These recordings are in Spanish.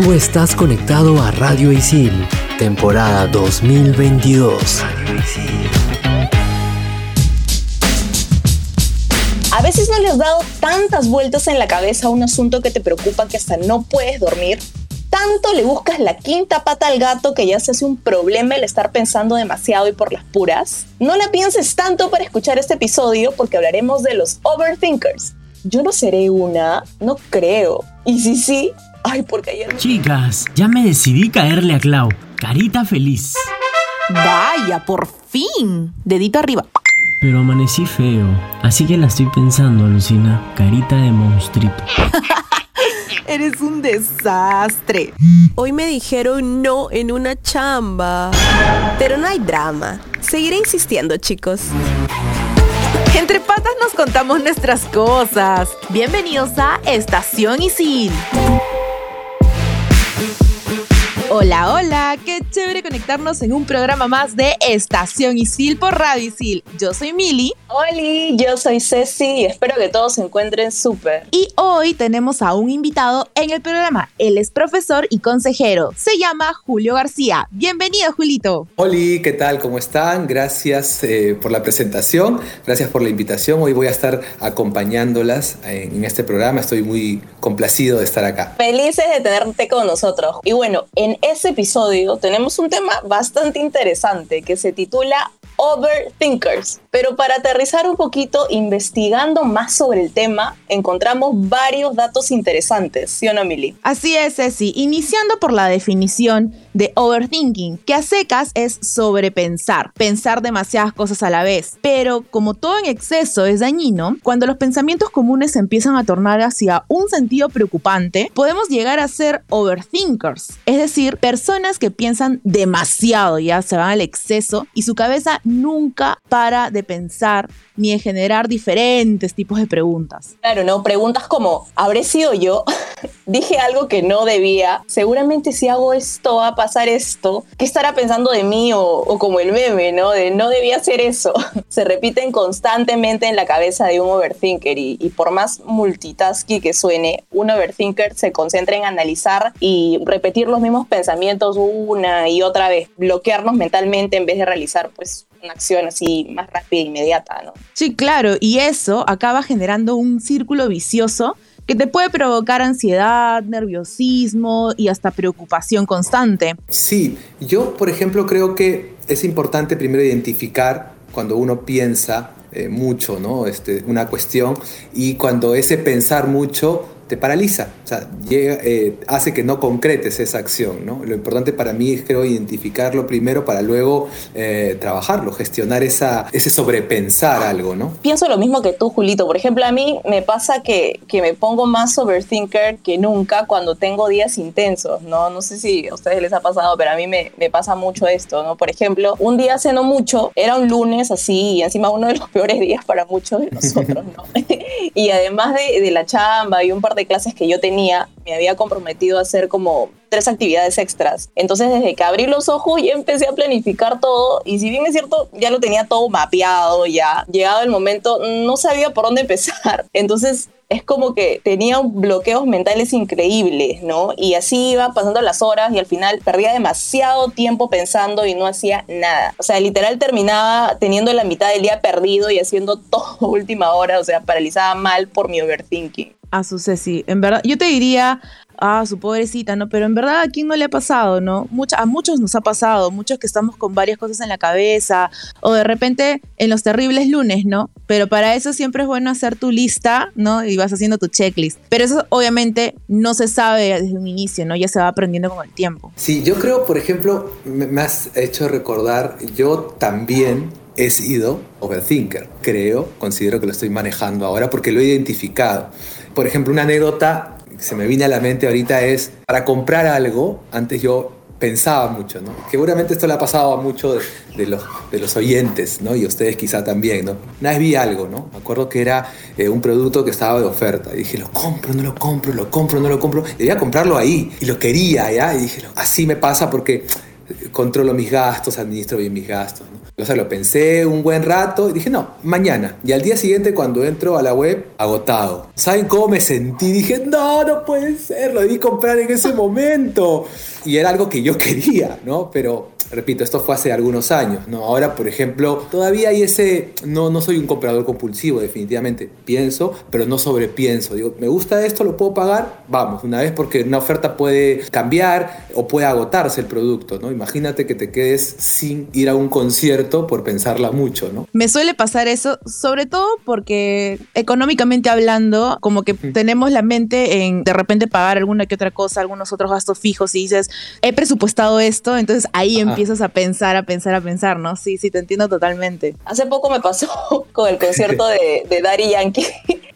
Tú estás conectado a Radio Isil, temporada 2022. A veces no le has dado tantas vueltas en la cabeza a un asunto que te preocupa que hasta no puedes dormir. Tanto le buscas la quinta pata al gato que ya se hace un problema el estar pensando demasiado y por las puras. No la pienses tanto para escuchar este episodio porque hablaremos de los overthinkers. Yo no seré una, no creo. Y si sí, ay, porque ayer... Chicas, ya me decidí caerle a Clau. Carita feliz. Vaya, por fin. Dedito arriba. Pero amanecí feo, así que la estoy pensando, Lucina. Carita de monstruito. Eres un desastre. Hoy me dijeron no en una chamba. Pero no hay drama. Seguiré insistiendo, chicos. Entre patas nos contamos nuestras cosas. Bienvenidos a Estación Isil. Hola, hola, qué chévere conectarnos en un programa más de Estación Isil por Radio Isil. Yo soy Mili. Oli, yo soy Ceci y espero que todos se encuentren súper. Y hoy tenemos a un invitado en el programa. Él es profesor y consejero. Se llama Julio García. Bienvenido, Julito. Oli, ¿qué tal? ¿Cómo están? Gracias eh, por la presentación, gracias por la invitación. Hoy voy a estar acompañándolas en, en este programa. Estoy muy complacido de estar acá. Felices de tenerte con nosotros. Y bueno, en este episodio tenemos un tema bastante interesante que se titula Overthinkers. Pero para aterrizar un poquito, investigando más sobre el tema, encontramos varios datos interesantes, ¿sí o no, Mili? Así es, Ceci. Iniciando por la definición de overthinking, que a secas es sobrepensar, pensar demasiadas cosas a la vez. Pero como todo en exceso es dañino, cuando los pensamientos comunes empiezan a tornar hacia un sentido preocupante, podemos llegar a ser overthinkers, es decir, personas que piensan demasiado, ya se van al exceso y su cabeza nunca para de pensar ni de generar diferentes tipos de preguntas. Claro, ¿no? Preguntas como, ¿habré sido yo? Dije algo que no debía. Seguramente si hago esto va a pasar esto. ¿Qué estará pensando de mí? O, como el meme, ¿no? De no debía hacer eso. Se repiten constantemente en la cabeza de un overthinker y, y por más multitasking que suene, un overthinker se concentra en analizar y repetir los mismos pensamientos una y otra vez, bloquearnos mentalmente en vez de realizar pues una acción así más rápida e inmediata, ¿no? Sí, claro, y eso acaba generando un círculo vicioso que te puede provocar ansiedad, nerviosismo y hasta preocupación constante. Sí, yo por ejemplo creo que es importante primero identificar cuando uno piensa eh, mucho, ¿no? Este, una cuestión y cuando ese pensar mucho te paraliza, o sea, llega, eh, hace que no concretes esa acción. ¿no? Lo importante para mí es, creo, identificarlo primero para luego eh, trabajarlo, gestionar esa, ese sobrepensar algo. ¿no? Pienso lo mismo que tú, Julito. Por ejemplo, a mí me pasa que, que me pongo más overthinker que nunca cuando tengo días intensos. No, no sé si a ustedes les ha pasado, pero a mí me, me pasa mucho esto. ¿no? Por ejemplo, un día hace no mucho, era un lunes así, y encima uno de los peores días para muchos de nosotros. ¿no? y además de, de la chamba y un par de clases que yo tenía, me había comprometido a hacer como tres actividades extras. Entonces, desde que abrí los ojos, ya empecé a planificar todo. Y si bien es cierto, ya lo tenía todo mapeado, ya llegado el momento, no sabía por dónde empezar. Entonces, es como que tenía bloqueos mentales increíbles, ¿no? Y así iba pasando las horas y al final perdía demasiado tiempo pensando y no hacía nada. O sea, literal terminaba teniendo la mitad del día perdido y haciendo todo última hora, o sea, paralizada mal por mi overthinking. A su Ceci, en verdad, yo te diría, ah, su pobrecita, ¿no? Pero en verdad a quién no le ha pasado, ¿no? Mucha, a muchos nos ha pasado, muchos que estamos con varias cosas en la cabeza, o de repente en los terribles lunes, ¿no? Pero para eso siempre es bueno hacer tu lista, ¿no? Y vas haciendo tu checklist. Pero eso obviamente no se sabe desde un inicio, ¿no? Ya se va aprendiendo con el tiempo. Sí, yo creo, por ejemplo, me, has hecho recordar, yo también he sido overthinker. Creo, considero que lo estoy manejando ahora porque lo he identificado. Por ejemplo, una anécdota que se me viene a la mente ahorita es, para comprar algo, antes yo pensaba mucho, ¿no? Seguramente esto le ha pasado a muchos de, los, de los oyentes, ¿no? Y ustedes quizá también, ¿no? Una vez vi algo, ¿no? Me acuerdo que era eh, un producto que estaba de oferta. Y dije, lo compro, no lo compro, lo compro, no lo compro. Debía comprarlo ahí. Y lo quería, ¿ya? Y dije, así me pasa porque controlo mis gastos, administro bien mis gastos, ¿no? O sea, lo pensé un buen rato y dije, no, mañana. Y al día siguiente cuando entro a la web, agotado. ¿Saben cómo me sentí? Dije, no, no puede ser, lo debí comprar en ese momento. Y era algo que yo quería, ¿no? Pero repito, esto fue hace algunos años, ¿no? Ahora, por ejemplo, todavía hay ese, no, no soy un comprador compulsivo, definitivamente, pienso, pero no sobrepienso. Digo, me gusta esto, lo puedo pagar, vamos, una vez porque una oferta puede cambiar o puede agotarse el producto, ¿no? Imagínate que te quedes sin ir a un concierto por pensarla mucho, ¿no? Me suele pasar eso, sobre todo porque económicamente hablando, como que tenemos la mente en de repente pagar alguna que otra cosa, algunos otros gastos fijos y dices, he presupuestado esto, entonces ahí empiezas a pensar, a pensar, a pensar, ¿no? Sí, sí, te entiendo totalmente. Hace poco me pasó con el concierto de, de Daddy Yankee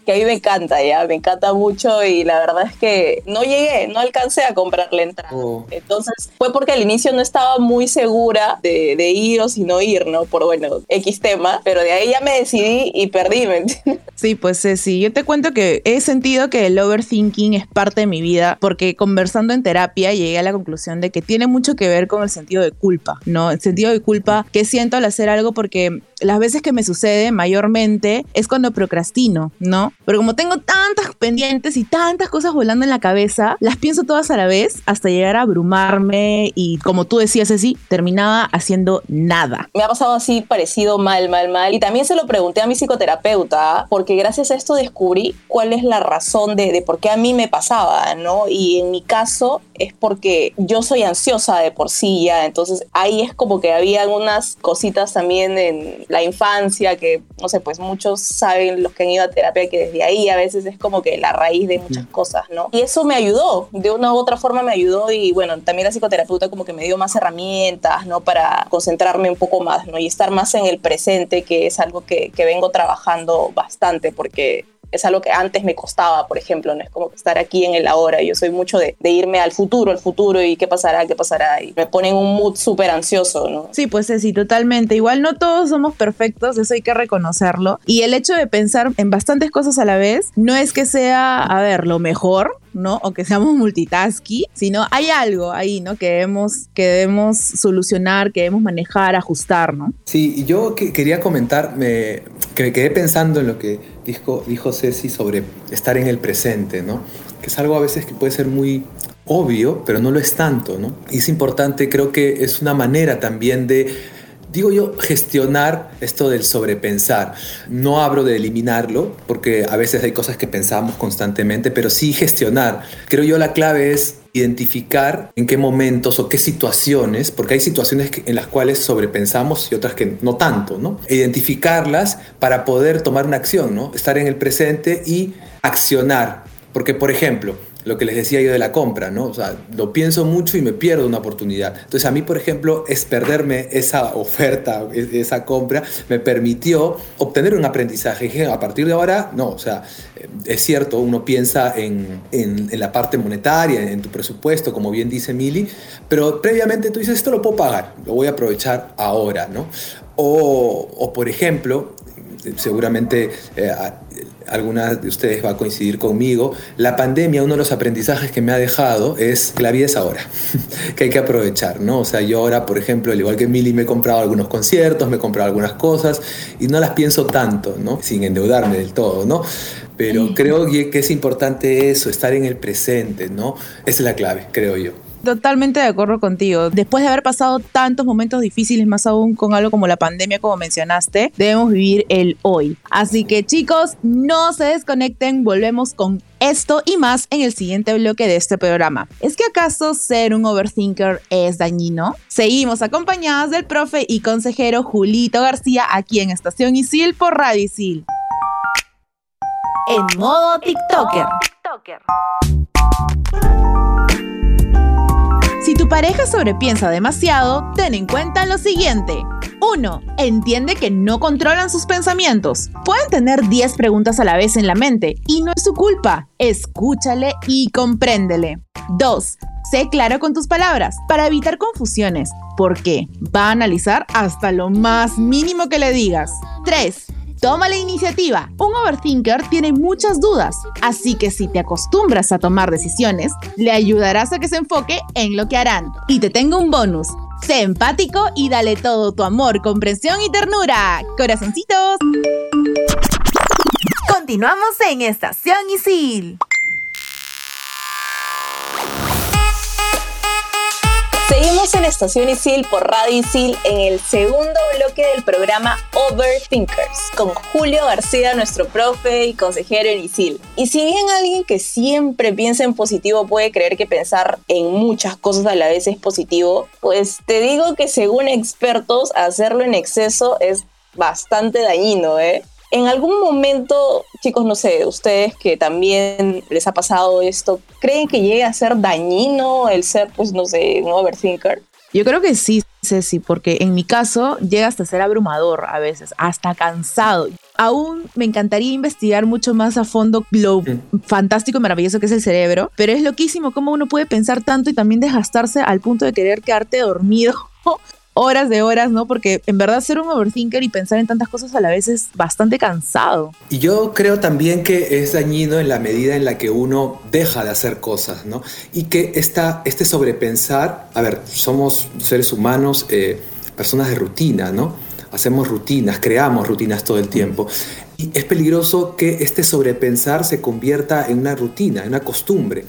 que a mí me encanta, ya, me encanta mucho y la verdad es que no llegué, no alcancé a comprar la entrada. Oh. Entonces fue porque al inicio no estaba muy segura de, de, ir o si no ir, ¿no? Por, bueno, X tema, pero de ahí ya me decidí y perdí, ¿me Sí, pues sí, yo te cuento que he sentido que el overthinking es parte de mi vida porque conversando en terapia llegué a la conclusión de que tiene mucho que ver con el sentido de culpa, ¿no? El sentido de culpa que siento al hacer algo porque las veces que me sucede mayormente es cuando procrastino, ¿no? Pero como tengo tantas pendientes y tantas cosas volando en la cabeza, las pienso todas a la vez hasta llegar a abrumarme y como tú decías así, terminaba haciendo nada. Me ha pasado así parecido mal, mal, mal. Y también se lo pregunté a mi psicoterapeuta porque gracias a esto descubrí cuál es la razón de, de por qué a mí me pasaba, ¿no? Y en mi caso es porque yo soy ansiosa de por sí ya, entonces ahí es como que había algunas cositas también en la infancia, que no sé, pues muchos saben, los que han ido a terapia, que desde ahí a veces es como que la raíz de muchas cosas, ¿no? Y eso me ayudó, de una u otra forma me ayudó y bueno, también la psicoterapeuta como que me dio más herramientas, ¿no? Para concentrarme un poco más, ¿no? Y estar más en el presente, que es algo que, que vengo trabajando bastante, porque es algo que antes me costaba, por ejemplo, no es como estar aquí en el ahora. Yo soy mucho de, irme al futuro, al futuro y qué pasará, qué pasará. Y me ponen un mood súper ansioso, ¿no? Sí, pues sí, totalmente. Igual no todos somos perfectos, eso hay que reconocerlo. Y el hecho de pensar en bastantes cosas a la vez no es que sea, a ver, lo mejor, ¿no? O que seamos multitasking, sino hay algo ahí, ¿no? Que debemos, que debemos solucionar, que debemos manejar, ajustar, ¿no? Sí, yo quería comentar, me, que me quedé pensando en lo que dijo, dijo Ceci sobre estar en el presente, ¿no? Que es algo a veces que puede ser muy obvio, pero no lo es tanto, ¿no? Y es importante, creo que es una manera también de digo yo, gestionar esto del sobrepensar. No hablo de eliminarlo, porque a veces hay cosas que pensamos constantemente, pero sí gestionar. Creo yo la clave es identificar en qué momentos o qué situaciones, porque hay situaciones en las cuales sobrepensamos y otras que no tanto, ¿no? Identificarlas para poder tomar una acción, ¿no? Estar en el presente y accionar. Porque, por ejemplo, lo que les decía yo de la compra, ¿no? O sea, lo pienso mucho y me pierdo una oportunidad. Entonces, a mí, por ejemplo, es perderme esa oferta, esa compra, me permitió obtener un aprendizaje. dije, a partir de ahora, no, o sea, es cierto, uno piensa en, en, la parte monetaria, en tu presupuesto, como bien dice Mili, pero previamente tú dices, esto lo puedo pagar, lo voy a aprovechar ahora, ¿no? O, o por ejemplo, seguramente eh, alguna de ustedes va a coincidir conmigo, la pandemia, uno de los aprendizajes que me ha dejado es que la vida es ahora, que hay que aprovechar, ¿no? O sea, yo ahora, por ejemplo, al igual que Mili, me he comprado algunos conciertos, me he comprado algunas cosas y no las pienso tanto, ¿no? Sin endeudarme del todo, ¿no? Pero creo que es importante eso, estar en el presente, ¿no? Esa es la clave, creo yo. Totalmente de acuerdo contigo. Después de haber pasado tantos momentos difíciles, más aún con algo como la pandemia, como mencionaste, debemos vivir el hoy. Así que chicos, no se desconecten, volvemos con esto y más en el siguiente bloque de este programa. ¿Es que acaso ser un overthinker es dañino? Seguimos acompañadas del profe y consejero Julito García aquí en Estación Isil por Radio Isil. En modo TikToker. Si tu pareja sobrepiensa demasiado, ten en cuenta lo siguiente. 1. Entiende que no controlan sus pensamientos. Pueden tener 10 preguntas a la vez en la mente y no es su culpa. Escúchale y compréndele. 2. Sé claro con tus palabras para evitar confusiones, porque va a analizar hasta lo más mínimo que le digas. 3. Toma la iniciativa. Un overthinker tiene muchas dudas, así que si te acostumbras a tomar decisiones, le ayudarás a que se enfoque en lo que harán. Y te tengo un bonus. Sé empático y dale todo tu amor, comprensión y ternura. Corazoncitos. Continuamos en Estación Isil. Seguimos en Estación Isil por Radio Isil en el segundo bloque del programa Overthinkers con Julio García, nuestro profe y consejero en Isil. Y si bien alguien que siempre piensa en positivo puede creer que pensar en muchas cosas a la vez es positivo, pues te digo que según expertos hacerlo en exceso es bastante dañino, ¿eh? En algún momento, chicos, no sé, ustedes que también les ha pasado esto, ¿creen que llegue a ser dañino el ser, pues, no sé, un overthinker? Yo creo que sí, Ceci, porque en mi caso llega hasta ser abrumador a veces, hasta cansado. Aún me encantaría investigar mucho más a fondo lo fantástico y maravilloso que es el cerebro, pero es loquísimo cómo uno puede pensar tanto y también desgastarse al punto de querer quedarte dormido horas de horas, ¿no? Porque en verdad ser un overthinker y pensar en tantas cosas a la vez es bastante cansado. Y yo creo también que es dañino en la medida en la que uno deja de hacer cosas, ¿no? Y que esta, este sobrepensar, a ver, somos seres humanos, eh, personas de rutina, ¿no? Hacemos rutinas, creamos rutinas todo el tiempo. Y es peligroso que este sobrepensar se convierta en una rutina, en una costumbre,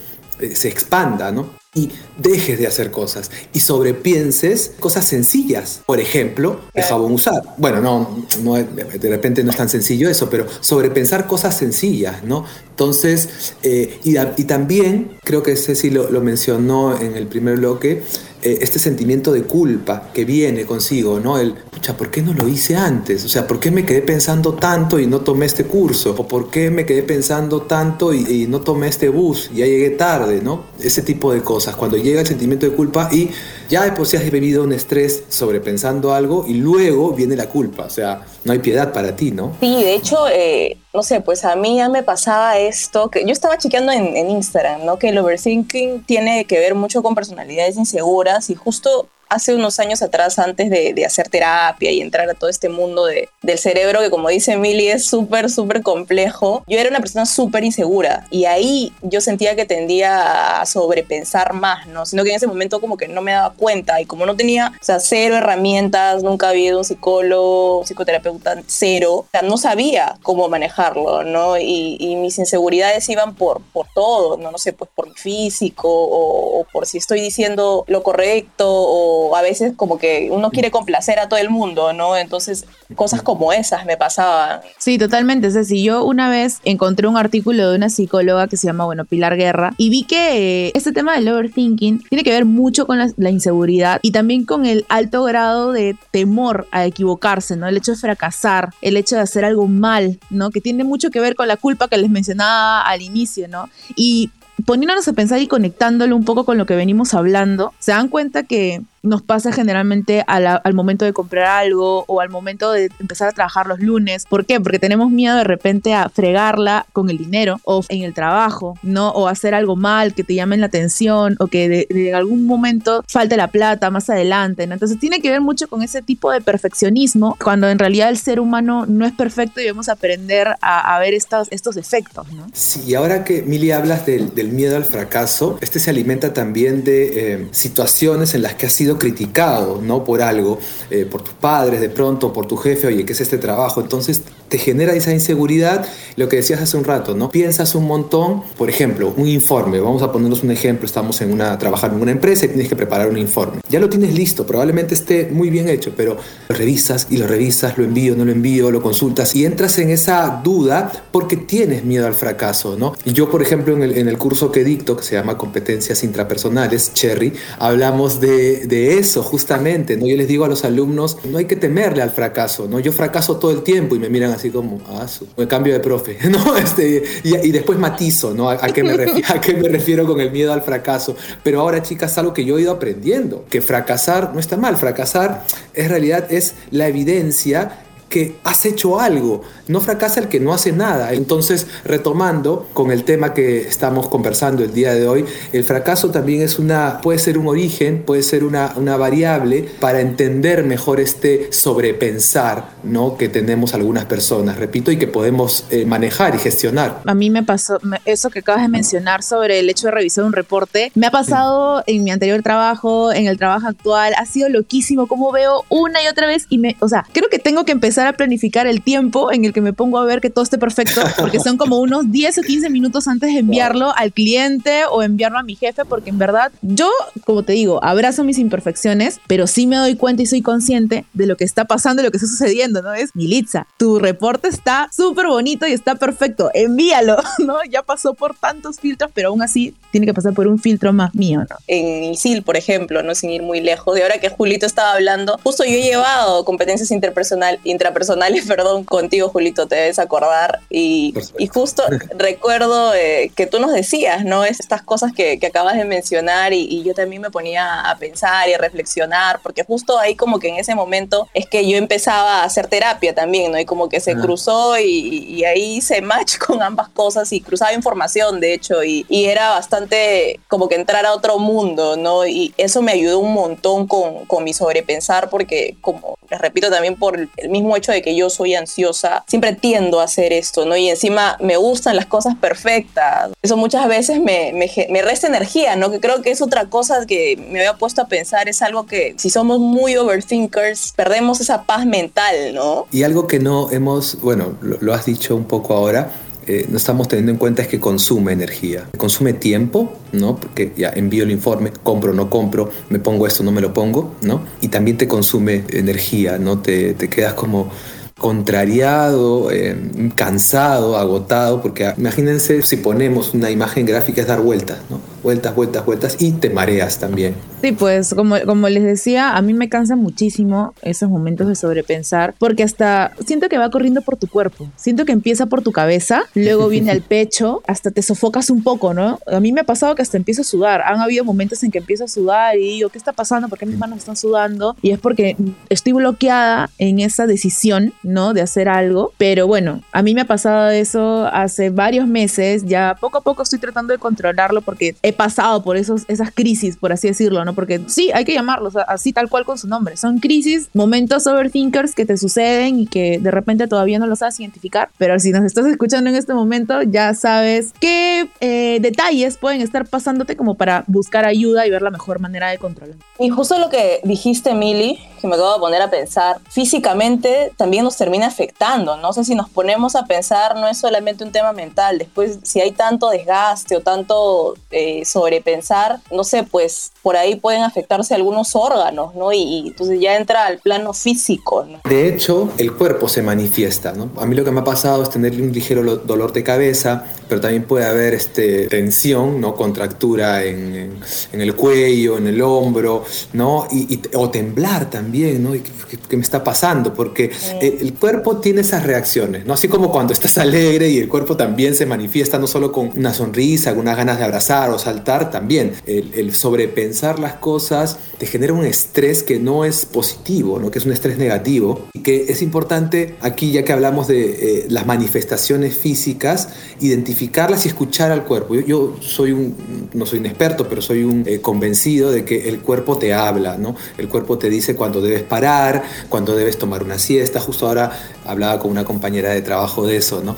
se expanda, ¿no? y dejes de hacer cosas y sobrepienses cosas sencillas. Por ejemplo, el jabón usar. Bueno, no, no, de repente no es tan sencillo eso, pero sobrepensar cosas sencillas, ¿no? Entonces, eh, y, y, también, creo que Ceci lo, lo mencionó en el primer bloque, eh, este sentimiento de culpa que viene consigo, ¿no? El, pucha, ¿por qué no lo hice antes? O sea, ¿por qué me quedé pensando tanto y no tomé este curso? ¿O por qué me quedé pensando tanto y, no tomé este bus? Ya llegué tarde, ¿no? Ese tipo de cosas. Cuando llega el sentimiento de culpa y ya después has vivido un estrés sobrepensando algo y luego viene la culpa. O sea, no hay piedad para ti, ¿no? Sí, de hecho, eh, no sé, pues a mí ya me pasaba esto, que yo estaba chequeando en, en Instagram, ¿no? Que el overthinking tiene que ver mucho con personalidades inseguras y justo hace unos años atrás, antes de, hacer terapia y entrar a todo este mundo de, del cerebro, que como dice Emily es súper, súper complejo, yo era una persona súper insegura y ahí yo sentía que tendía a sobrepensar más, ¿no? Sino que en ese momento como que no me daba cuenta y como no tenía, o sea, cero herramientas, nunca había ido un psicólogo, psicoterapeuta, cero, o sea, no sabía cómo manejarlo, ¿no? Y, mis inseguridades iban por, por todo, ¿no? No sé, pues por mi físico o por si estoy diciendo lo correcto o a veces como que uno quiere complacer a todo el mundo, ¿no? Entonces, cosas como esas me pasaban. Sí, totalmente. Decir, yo una vez encontré un artículo de una psicóloga que se llama, bueno, Pilar Guerra, y vi que este tema del overthinking tiene que ver mucho con la, inseguridad y también con el alto grado de temor a equivocarse, ¿no? El hecho de fracasar, el hecho de hacer algo mal, ¿no? Que tiene mucho que ver con la culpa que les mencionaba al inicio, ¿no? Y poniéndonos a pensar y conectándolo un poco con lo que venimos hablando, se dan cuenta que nos pasa generalmente al momento de comprar algo o al momento de empezar a trabajar los lunes. ¿Por qué? Porque tenemos miedo de repente a fregarla con el dinero o en el trabajo, ¿no? O hacer algo mal, que te llamen la atención o que de, algún momento falte la plata más adelante, ¿no? Entonces tiene que ver mucho con ese tipo de perfeccionismo cuando en realidad el ser humano no es perfecto y debemos aprender a, ver estos, estos efectos, ¿no? Sí, ahora que Mili hablas del, miedo al fracaso, este se alimenta también de eh, situaciones en las que ha sido criticado, ¿no? Por algo, eh, por tus padres, de pronto, por tu jefe, oye, ¿qué es este trabajo? Entonces te genera esa inseguridad, lo que decías hace un rato, ¿no? Piensas un montón, por ejemplo, un informe, vamos a ponernos un ejemplo, estamos en una, trabajando en una empresa y tienes que preparar un informe. Ya lo tienes listo, probablemente esté muy bien hecho, pero lo revisas y lo revisas, lo envío, no lo envío, lo consultas y entras en esa duda porque tienes miedo al fracaso, ¿no? Y yo, por ejemplo, en el, en el curso que dicto, que se llama Competencias Intrapersonales, Cherry, hablamos de, de eso justamente, ¿no? Yo les digo a los alumnos, no hay que temerle al fracaso, ¿no? Yo fracaso todo el tiempo y me miran así como, ah, su, me cambio de profe, ¿no? Este, y, después matizo, ¿no? ¿A, qué me refiero, ¿A qué me refiero con el miedo al fracaso? Pero ahora, chicas, algo que yo he ido aprendiendo, que fracasar no está mal, fracasar en realidad es la evidencia que has hecho algo. No fracasa el que no hace nada. Entonces, retomando con el tema que estamos conversando el día de hoy, el fracaso también es una, puede ser un origen, puede ser una, una variable para entender mejor este sobrepensar ¿no? que tenemos algunas personas, repito, y que podemos eh, manejar y gestionar. A mí me pasó eso que acabas de mencionar sobre el hecho de revisar un reporte. Me ha pasado en mi anterior trabajo, en el trabajo actual, ha sido loquísimo como veo una y otra vez y me, o sea, creo que tengo que empezar a planificar el tiempo en el que me pongo a ver que todo esté perfecto, porque son como unos 10 o 15 minutos antes de enviarlo al cliente o enviarlo a mi jefe, porque en verdad yo, como te digo, abrazo mis imperfecciones, pero sí me doy cuenta y soy consciente de lo que está pasando y lo que está sucediendo, ¿no? Es, Militza, tu reporte está súper bonito y está perfecto, envíalo, ¿no? Ya pasó por tantos filtros, pero aún así tiene que pasar por un filtro más mío, ¿no? En ISIL, por ejemplo, no sin ir muy lejos, de ahora que Julito estaba hablando, justo yo he llevado competencias interpersonal, intrapersonales, perdón, contigo, Julito, te debes acordar, y, y justo recuerdo eh, que tú nos decías, ¿no? Estas cosas que, que acabas de mencionar y, y yo también me ponía a pensar y a reflexionar, porque justo ahí como que en ese momento es que yo empezaba a hacer terapia también, ¿no? Y como que se cruzó y, y ahí hice match con ambas cosas y cruzaba información, de hecho, y, y era bastante como que entrar a otro mundo, ¿no? Y eso me ayudó un montón con, con mi sobrepensar porque, como les repito también por el mismo hecho de que yo soy ansiosa, siempre tiendo a hacer esto, ¿no? Y encima me gustan las cosas perfectas. Eso muchas veces me, me, me resta energía, ¿no? Que creo que es otra cosa que me había puesto a pensar, es algo que si somos muy overthinkers, perdemos esa paz mental, ¿no? Y algo que no hemos, bueno, lo, has dicho un poco ahora, eh, no estamos teniendo en cuenta es que consume energía. Consume tiempo, ¿no? Porque ya envío el informe, compro, no compro, me pongo esto, no me lo pongo, ¿no? Y también te consume energía, ¿no? Te, te quedas como contrariado, eh, cansado, agotado, porque imagínense si ponemos una imagen gráfica es dar vueltas, ¿no? Vueltas, vueltas, vueltas y te mareas también. Sí, pues como, como les decía, a mí me cansa muchísimo esos momentos de sobrepensar, porque hasta siento que va corriendo por tu cuerpo, siento que empieza por tu cabeza, luego viene al pecho, hasta te sofocas un poco, ¿no? A mí me ha pasado que hasta empiezo a sudar, han habido momentos en que empiezo a sudar y digo, ¿qué está pasando? ¿Por qué mis manos están sudando? Y es porque estoy bloqueada en esa decisión, ¿no? De hacer algo, pero bueno, a mí me ha pasado eso hace varios meses, ya poco a poco estoy tratando de controlarlo porque he pasado por esos, esas crisis, por así decirlo, ¿no? Porque sí, hay que llamarlos así tal cual con su nombre. Son crisis, momentos overthinkers que te suceden y que de repente todavía no los sabes identificar, pero si nos estás escuchando en este momento, ya sabes qué eh, detalles pueden estar pasándote como para buscar ayuda y ver la mejor manera de controlar. Y justo lo que dijiste, Mili, que me acabo de poner a pensar, físicamente también nos termina afectando. No sé si nos ponemos a pensar, no es solamente un tema mental. Después, si hay tanto desgaste o tanto eh, sobrepensar, no sé, pues por ahí pueden afectarse algunos órganos, ¿no? Y, y entonces ya entra al plano físico, ¿no? De hecho, el cuerpo se manifiesta, ¿no? A mí lo que me ha pasado es tener un ligero lo- dolor de cabeza, pero también puede haber este, tensión, ¿no? Contractura en, en- en el cuello, en el hombro, ¿no? Y, y- o temblar también, ¿no? ¿Qué, qué me está pasando? Porque el, el cuerpo tiene esas reacciones, ¿no? Así como cuando estás alegre y el cuerpo también se manifiesta no solo con una sonrisa, algunas ganas de abrazar o saltar, también el, sobrepensar las cosas te genera un estrés que no es positivo, ¿no? Que es un estrés negativo y que es importante aquí, ya que hablamos de eh, las manifestaciones físicas, identificarlas y escuchar al cuerpo. Yo, yo soy un, no soy un experto, pero soy un eh, convencido de que el cuerpo te habla, ¿no? El cuerpo te dice cuando debes parar, cuando debes tomar una siesta. Justo ahora hablaba con una compañera de trabajo de eso, ¿no?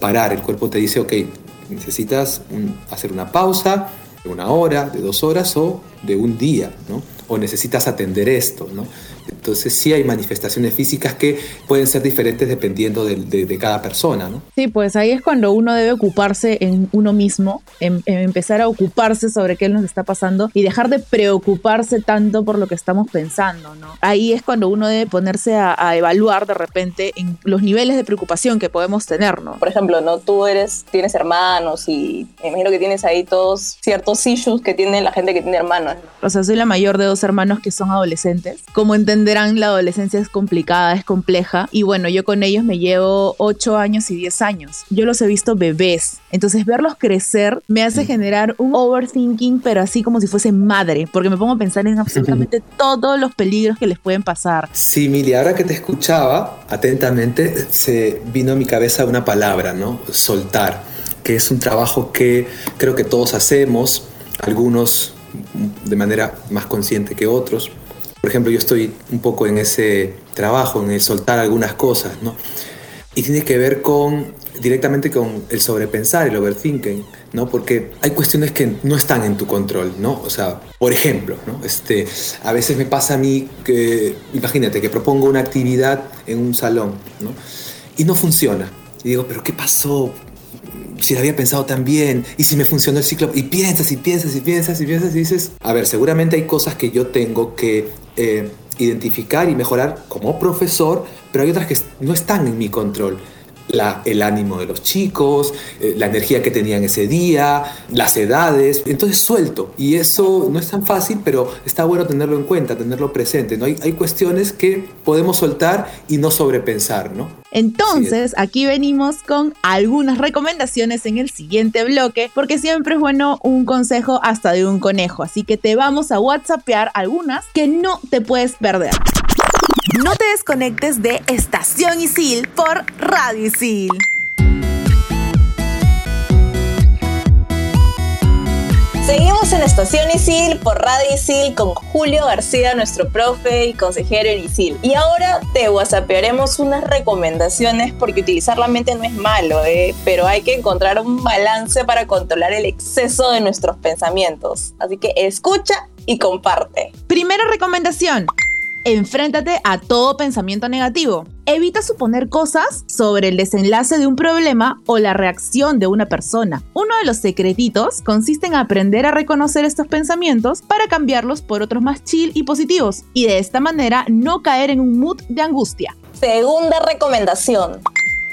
Parar, el cuerpo te dice, ok, necesitas hacer una pausa de una hora, de dos horas o de un día, ¿no? O necesitas atender esto, ¿no? Entonces sí hay manifestaciones físicas que pueden ser diferentes dependiendo de, de- de cada persona, ¿no? Sí, pues ahí es cuando uno debe ocuparse en uno mismo, en, en empezar a ocuparse sobre qué nos está pasando y dejar de preocuparse tanto por lo que estamos pensando, ¿no? Ahí es cuando uno debe ponerse a, a evaluar de repente en los niveles de preocupación que podemos tener, ¿no? Por ejemplo, ¿no? Tú eres, tienes hermanos y me imagino que tienes ahí todos ciertos issues que tiene la gente que tiene hermanos. ¿no? O sea, soy la mayor de dos hermanos que son adolescentes. Como entenderás, la adolescencia es complicada, es compleja. Y bueno, yo con ellos me llevo 8 años y 10 años. Yo los he visto bebés. Entonces verlos crecer me hace Mm. generar un overthinking, pero así como si fuese madre, porque me pongo a pensar en absolutamente todos los peligros que les pueden pasar. Sí, Mili, ahora que te escuchaba atentamente, se vino a mi cabeza una palabra, ¿no? Soltar, que es un trabajo que creo que todos hacemos, algunos de manera más consciente que otros. Por ejemplo, yo estoy un poco en ese trabajo, en el soltar algunas cosas, ¿no? Y tiene que ver con directamente con el sobrepensar, el overthinking, ¿no? Porque hay cuestiones que no están en tu control, ¿no? O sea, por ejemplo, ¿no? Este, a veces me pasa a mí que, imagínate, que propongo una actividad en un salón, ¿no? Y no funciona. Y digo, ¿pero qué pasó? Si lo había pensado tan bien, y si me funcionó el ciclo, y piensas y piensas y piensas y piensas y dices, a ver, seguramente hay cosas que yo tengo que eh, identificar y mejorar como profesor, pero hay otras que no están en mi control. La, el ánimo de los chicos, eh, la energía que tenían ese día, las edades. Entonces suelto. Y eso no es tan fácil, pero está bueno tenerlo en cuenta, tenerlo presente. ¿no? Hay, hay cuestiones que podemos soltar y no sobrepensar, ¿no? Entonces, aquí venimos con algunas recomendaciones en el siguiente bloque, porque siempre es bueno un consejo hasta de un conejo, así que te vamos a WhatsAppear algunas que no te puedes perder. No te desconectes de Estación Isil por Radio Isil. Seguimos en Estación Isil por Radio Isil con Julio García, nuestro profe y consejero en Isil. Y ahora te whatsappearemos unas recomendaciones porque utilizar la mente no es malo, ¿eh? pero hay que encontrar un balance para controlar el exceso de nuestros pensamientos. Así que escucha y comparte. Primera recomendación. Enfréntate a todo pensamiento negativo. Evita suponer cosas sobre el desenlace de un problema o la reacción de una persona. Uno de los secretitos consiste en aprender a reconocer estos pensamientos para cambiarlos por otros más chill y positivos y de esta manera no caer en un mood de angustia. Segunda recomendación.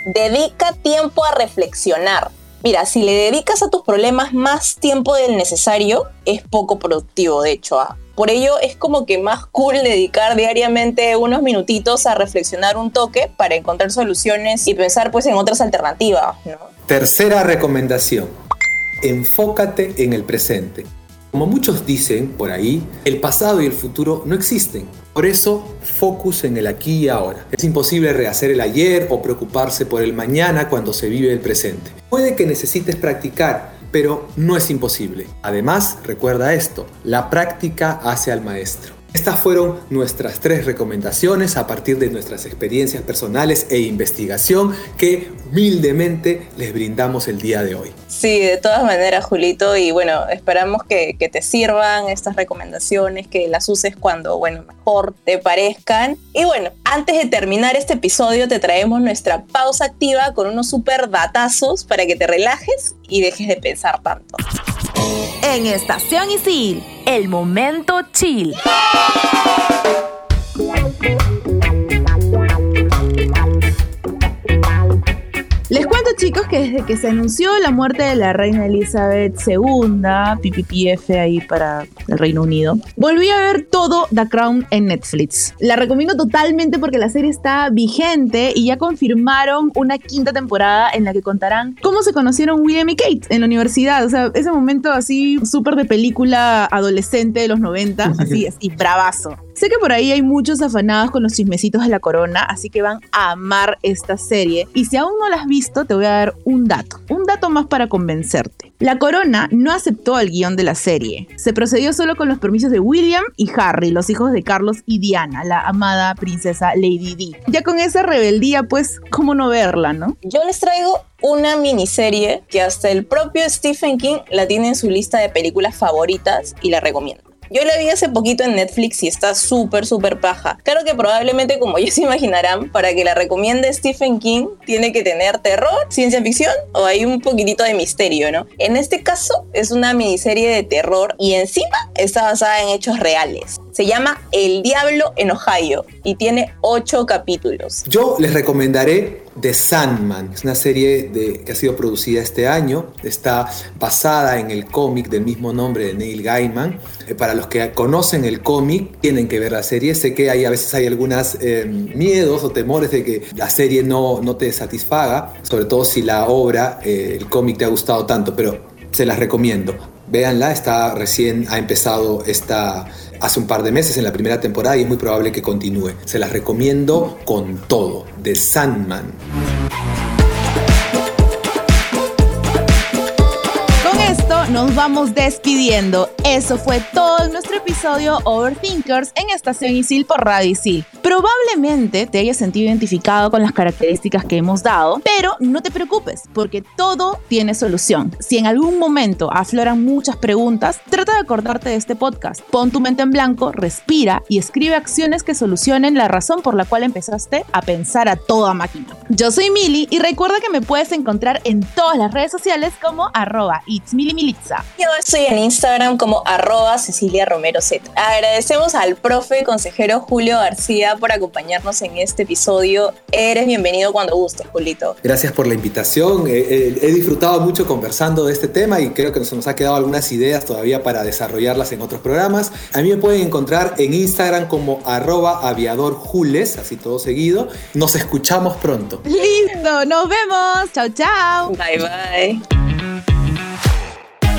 Dedica tiempo a reflexionar. Mira, si le dedicas a tus problemas más tiempo del necesario, es poco productivo, de hecho. ¿ah? Por ello es como que más cool dedicar diariamente unos minutitos a reflexionar un toque para encontrar soluciones y pensar pues en otras alternativas. Tercera recomendación. Enfócate en el presente. Como muchos dicen por ahí, el pasado y el futuro no existen. Por eso, focus en el aquí y ahora. Es imposible rehacer el ayer o preocuparse por el mañana cuando se vive el presente. Puede que necesites practicar, pero no es imposible. Además, recuerda esto, la práctica hace al maestro. Estas fueron nuestras tres recomendaciones a partir de nuestras experiencias personales e investigación que humildemente les brindamos el día de hoy. Sí, de todas maneras, Julito, y bueno, esperamos que, que, te sirvan estas recomendaciones, que las uses cuando, bueno, mejor te parezcan. Y bueno, antes de terminar este episodio, te traemos nuestra pausa activa con unos super datazos para que te relajes y dejes de pensar tanto. En Estación Isil, el momento chill. Chicos que desde que se anunció la muerte de la reina Elizabeth II, PPPF ahí para el Reino Unido, volví a ver todo The Crown en Netflix. La recomiendo totalmente porque la serie está vigente y ya confirmaron una quinta temporada en la que contarán cómo se conocieron William y Kate en la universidad. O sea, ese momento así súper de película adolescente de los 90, así, así, bravazo. Sé que por ahí hay muchos afanados con los chismecitos de la corona, así que van a amar esta serie. Y si aún no la has visto, te voy a dar un dato. Un dato más para convencerte. La corona no aceptó el guion de la serie. Se procedió solo con los permisos de William y Harry, los hijos de Carlos y Diana, la amada princesa Lady Di. Ya con esa rebeldía, pues, ¿cómo no verla, no? Yo les traigo una miniserie que hasta el propio Stephen King la tiene en su lista de películas favoritas y la recomiendo. Yo la vi hace poquito en Netflix y está súper, súper paja. Claro que probablemente, como ya se imaginarán, para que la recomiende Stephen King, tiene que tener terror, ciencia ficción o hay un poquitito de misterio, ¿no? En este caso, es una miniserie de terror y encima está basada en hechos reales. Se llama El Diablo en Ohio y tiene ocho capítulos. Yo les recomendaré The Sandman. Es una serie de, que ha sido producida este año. Está basada en el cómic del mismo nombre de Neil Gaiman. Eh, para los que conocen el cómic, tienen que ver la serie. Sé que hay, a veces hay algunos eh, miedos o temores de que la serie no, no te satisfaga, sobre todo si la obra, eh, el cómic te ha gustado tanto, pero se las recomiendo. Véanla, está recién, ha empezado esta, hace un par de meses en la primera temporada y es muy probable que continúe. Se las recomiendo con todo, de Sandman. Nos vamos despidiendo. Eso fue todo nuestro episodio Overthinkers en Estación Isil por Radio Isil. Probablemente te hayas sentido identificado con las características que hemos dado, pero no te preocupes, porque todo tiene solución. Si en algún momento afloran muchas preguntas, trata de acordarte de este podcast. Pon tu mente en blanco, respira y escribe acciones que solucionen la razón por la cual empezaste a pensar a toda máquina. Yo soy Mili y recuerda que me puedes encontrar en todas las redes sociales como arroba Yo estoy en Instagram como arroba Cecilia Romero Z. Agradecemos al profe consejero Julio García por acompañarnos en este episodio. Eres bienvenido cuando gustes, Julito. Gracias por la invitación. he disfrutado mucho conversando de este tema y creo que se nos ha quedado algunas ideas todavía para desarrollarlas en otros programas. A mí me pueden encontrar en Instagram como arroba aviadorjules, así todo seguido. Nos escuchamos pronto. Listo, nos vemos. Chao, chao. Bye, bye.